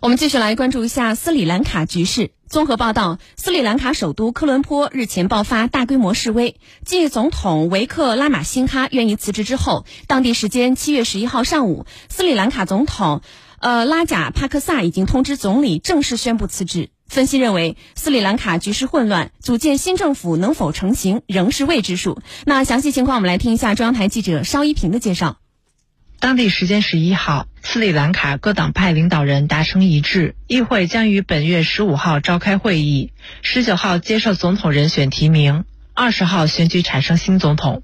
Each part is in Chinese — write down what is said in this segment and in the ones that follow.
我们继续来关注一下斯里兰卡局势。综合报道，斯里兰卡首都科伦坡日前爆发大规模示威。继总统维克拉马辛哈愿意辞职之后，当地时间七月十一号上午，斯里兰卡总统呃拉贾帕克萨已经通知总理正式宣布辞职。分析认为，斯里兰卡局势混乱，组建新政府能否成型仍是未知数。那详细情况，我们来听一下中央台记者邵一平的介绍。当地时间十一号，斯里兰卡各党派领导人达成一致，议会将于本月十五号召开会议，十九号接受总统人选提名，二十号选举产生新总统。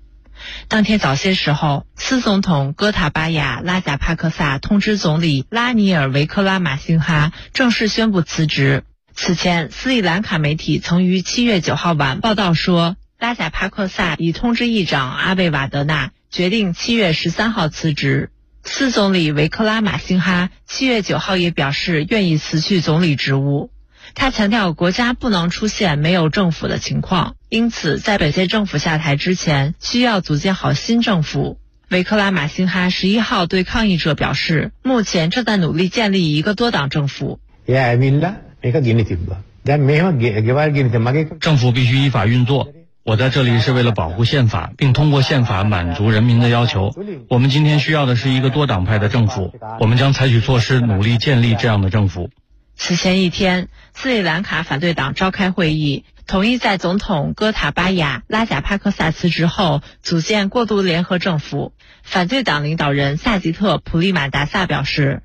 当天早些时候，斯总统戈塔巴亚拉贾帕克萨通知总理拉尼尔维克拉马辛哈正式宣布辞职。此前，斯里兰卡媒体曾于七月九号晚报道说，拉贾帕克萨已通知议长阿贝瓦德纳。决定七月十三号辞职。斯总理维克拉马辛哈七月九号也表示愿意辞去总理职务。他强调，国家不能出现没有政府的情况，因此在本届政府下台之前，需要组建好新政府。维克拉马辛哈十一号对抗议者表示，目前正在努力建立一个多党政府。政府必须依法运作。我在这里是为了保护宪法，并通过宪法满足人民的要求。我们今天需要的是一个多党派的政府，我们将采取措施努力建立这样的政府。此前一天，斯里兰卡反对党召开会议，同意在总统戈塔巴亚拉贾帕克萨辞职后组建过渡联合政府。反对党领导人萨吉特普利马达萨表示：“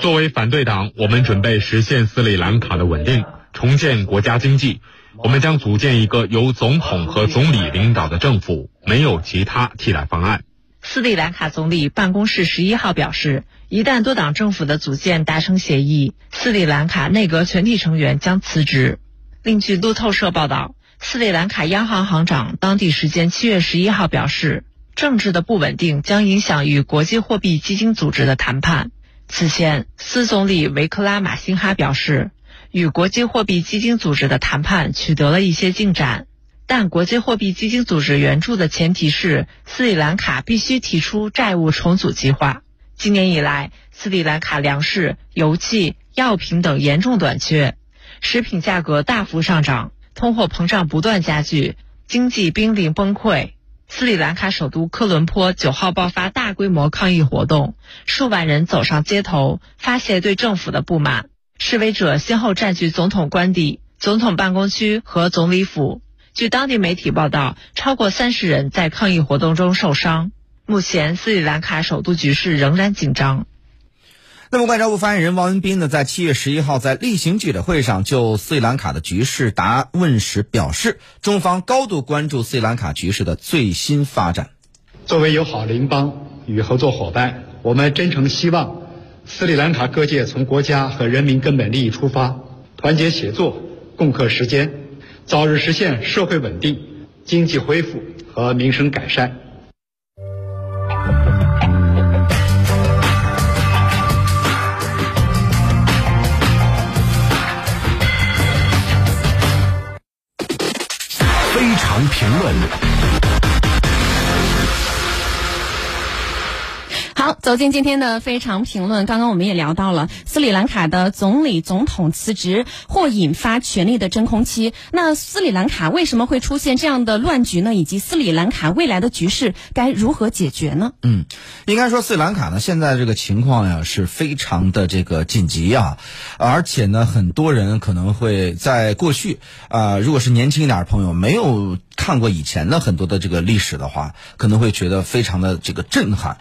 作为反对党，我们准备实现斯里兰卡的稳定。”重建国家经济，我们将组建一个由总统和总理领导的政府，没有其他替代方案。斯里兰卡总理办公室十一号表示，一旦多党政府的组建达成协议，斯里兰卡内阁全体成员将辞职。另据路透社报道，斯里兰卡央行行长当地时间七月十一号表示，政治的不稳定将影响与国际货币基金组织的谈判。此前，斯总理维克拉马辛哈表示。与国际货币基金组织的谈判取得了一些进展，但国际货币基金组织援助的前提是斯里兰卡必须提出债务重组计划。今年以来，斯里兰卡粮食、油气、药品等严重短缺，食品价格大幅上涨，通货膨胀不断加剧，经济濒临崩溃。斯里兰卡首都科伦坡九号爆发大规模抗议活动，数万人走上街头，发泄对政府的不满。示威者先后占据总统官邸、总统办公区和总理府。据当地媒体报道，超过三十人在抗议活动中受伤。目前，斯里兰卡首都局势仍然紧张。那么，外交部发言人汪文斌呢，在七月十一号在例行记者会上就斯里兰卡的局势答问时表示，中方高度关注斯里兰卡局势的最新发展。作为友好邻邦与合作伙伴，我们真诚希望。斯里兰卡各界从国家和人民根本利益出发，团结协作，共克时艰，早日实现社会稳定、经济恢复和民生改善。非常评论。走进今天的非常评论。刚刚我们也聊到了斯里兰卡的总理、总统辞职或引发权力的真空期。那斯里兰卡为什么会出现这样的乱局呢？以及斯里兰卡未来的局势该如何解决呢？嗯，应该说斯里兰卡呢，现在这个情况呀是非常的这个紧急啊，而且呢，很多人可能会在过去啊，如果是年轻一点的朋友没有看过以前的很多的这个历史的话，可能会觉得非常的这个震撼。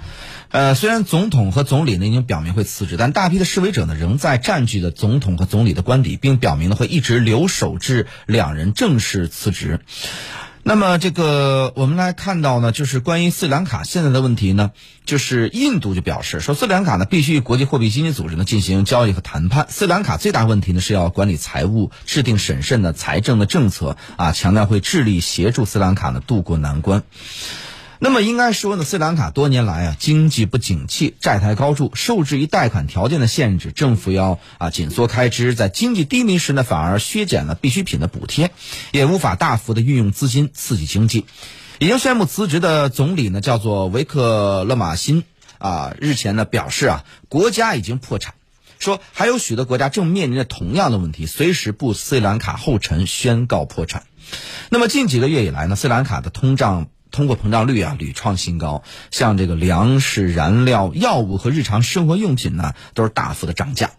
呃，虽然总统和总理呢已经表明会辞职，但大批的示威者呢仍在占据着总统和总理的官邸，并表明呢会一直留守至两人正式辞职。那么，这个我们来看到呢，就是关于斯里兰卡现在的问题呢，就是印度就表示说，斯里兰卡呢必须与国际货币基金组织呢进行交易和谈判。斯里兰卡最大问题呢是要管理财务，制定审慎的财政的政策啊，强调会致力协助斯里兰卡呢渡过难关。那么应该说呢，斯里兰卡多年来啊经济不景气，债台高筑，受制于贷款条件的限制，政府要啊紧缩开支，在经济低迷时呢反而削减了必需品的补贴，也无法大幅的运用资金刺激经济。已经宣布辞职的总理呢叫做维克勒马辛。啊日前呢表示啊，国家已经破产，说还有许多国家正面临着同样的问题，随时步斯里兰卡后尘，宣告破产。那么近几个月以来呢，斯里兰卡的通胀。通货膨胀率啊屡创新高，像这个粮食、燃料、药物和日常生活用品呢，都是大幅的涨价，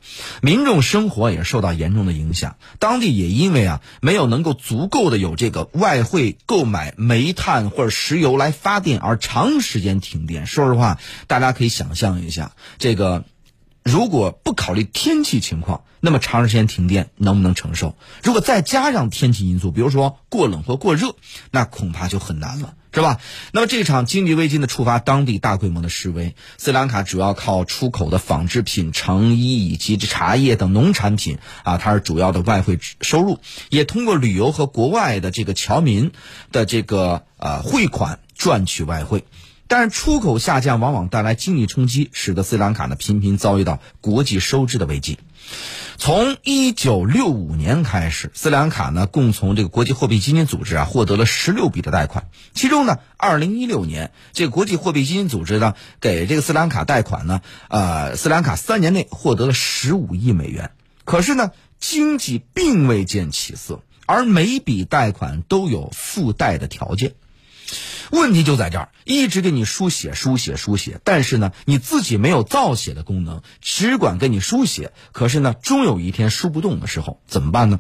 民众生活也受到严重的影响。当地也因为啊没有能够足够的有这个外汇购买煤炭或者石油来发电，而长时间停电。说实话，大家可以想象一下，这个如果不考虑天气情况，那么长时间停电能不能承受？如果再加上天气因素，比如说过冷或过热，那恐怕就很难了。是吧？那么这场经济危机呢，触发当地大规模的示威。斯里兰卡主要靠出口的纺织品、成衣以及茶叶等农产品啊，它是主要的外汇收入，也通过旅游和国外的这个侨民的这个呃汇款赚取外汇。但是出口下降往往带来经济冲击，使得斯里兰卡呢频频遭遇到国际收支的危机。从一九六五年开始，斯里兰卡呢共从这个国际货币基金组织啊获得了十六笔的贷款，其中呢，二零一六年这个国际货币基金组织呢给这个斯里兰卡贷款呢，呃，斯里兰卡三年内获得了十五亿美元。可是呢，经济并未见起色，而每笔贷款都有附带的条件。问题就在这儿，一直给你输血、输血、输血，但是呢，你自己没有造血的功能，只管给你输血。可是呢，终有一天输不动的时候，怎么办呢？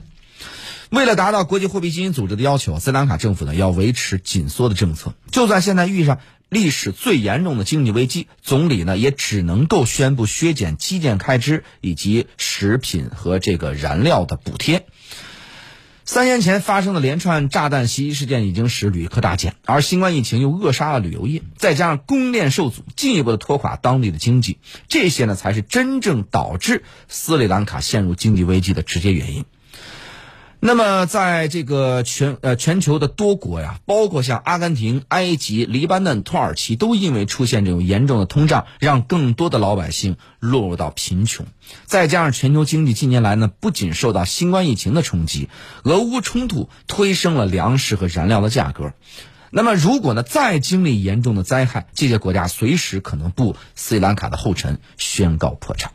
为了达到国际货币基金组织的要求，斯里兰卡政府呢要维持紧缩的政策。就算现在遇上历史最严重的经济危机，总理呢也只能够宣布削减基建开支以及食品和这个燃料的补贴。三年前发生的连串炸弹袭击事件已经使旅客大减，而新冠疫情又扼杀了旅游业，再加上供应链受阻，进一步的拖垮当地的经济，这些呢才是真正导致斯里兰卡陷入经济危机的直接原因。那么，在这个全呃全球的多国呀，包括像阿根廷、埃及、黎巴嫩、土耳其，都因为出现这种严重的通胀，让更多的老百姓落入到贫穷。再加上全球经济近年来呢，不仅受到新冠疫情的冲击，俄乌冲突推升了粮食和燃料的价格。那么，如果呢再经历严重的灾害，这些国家随时可能步斯里兰卡的后尘，宣告破产。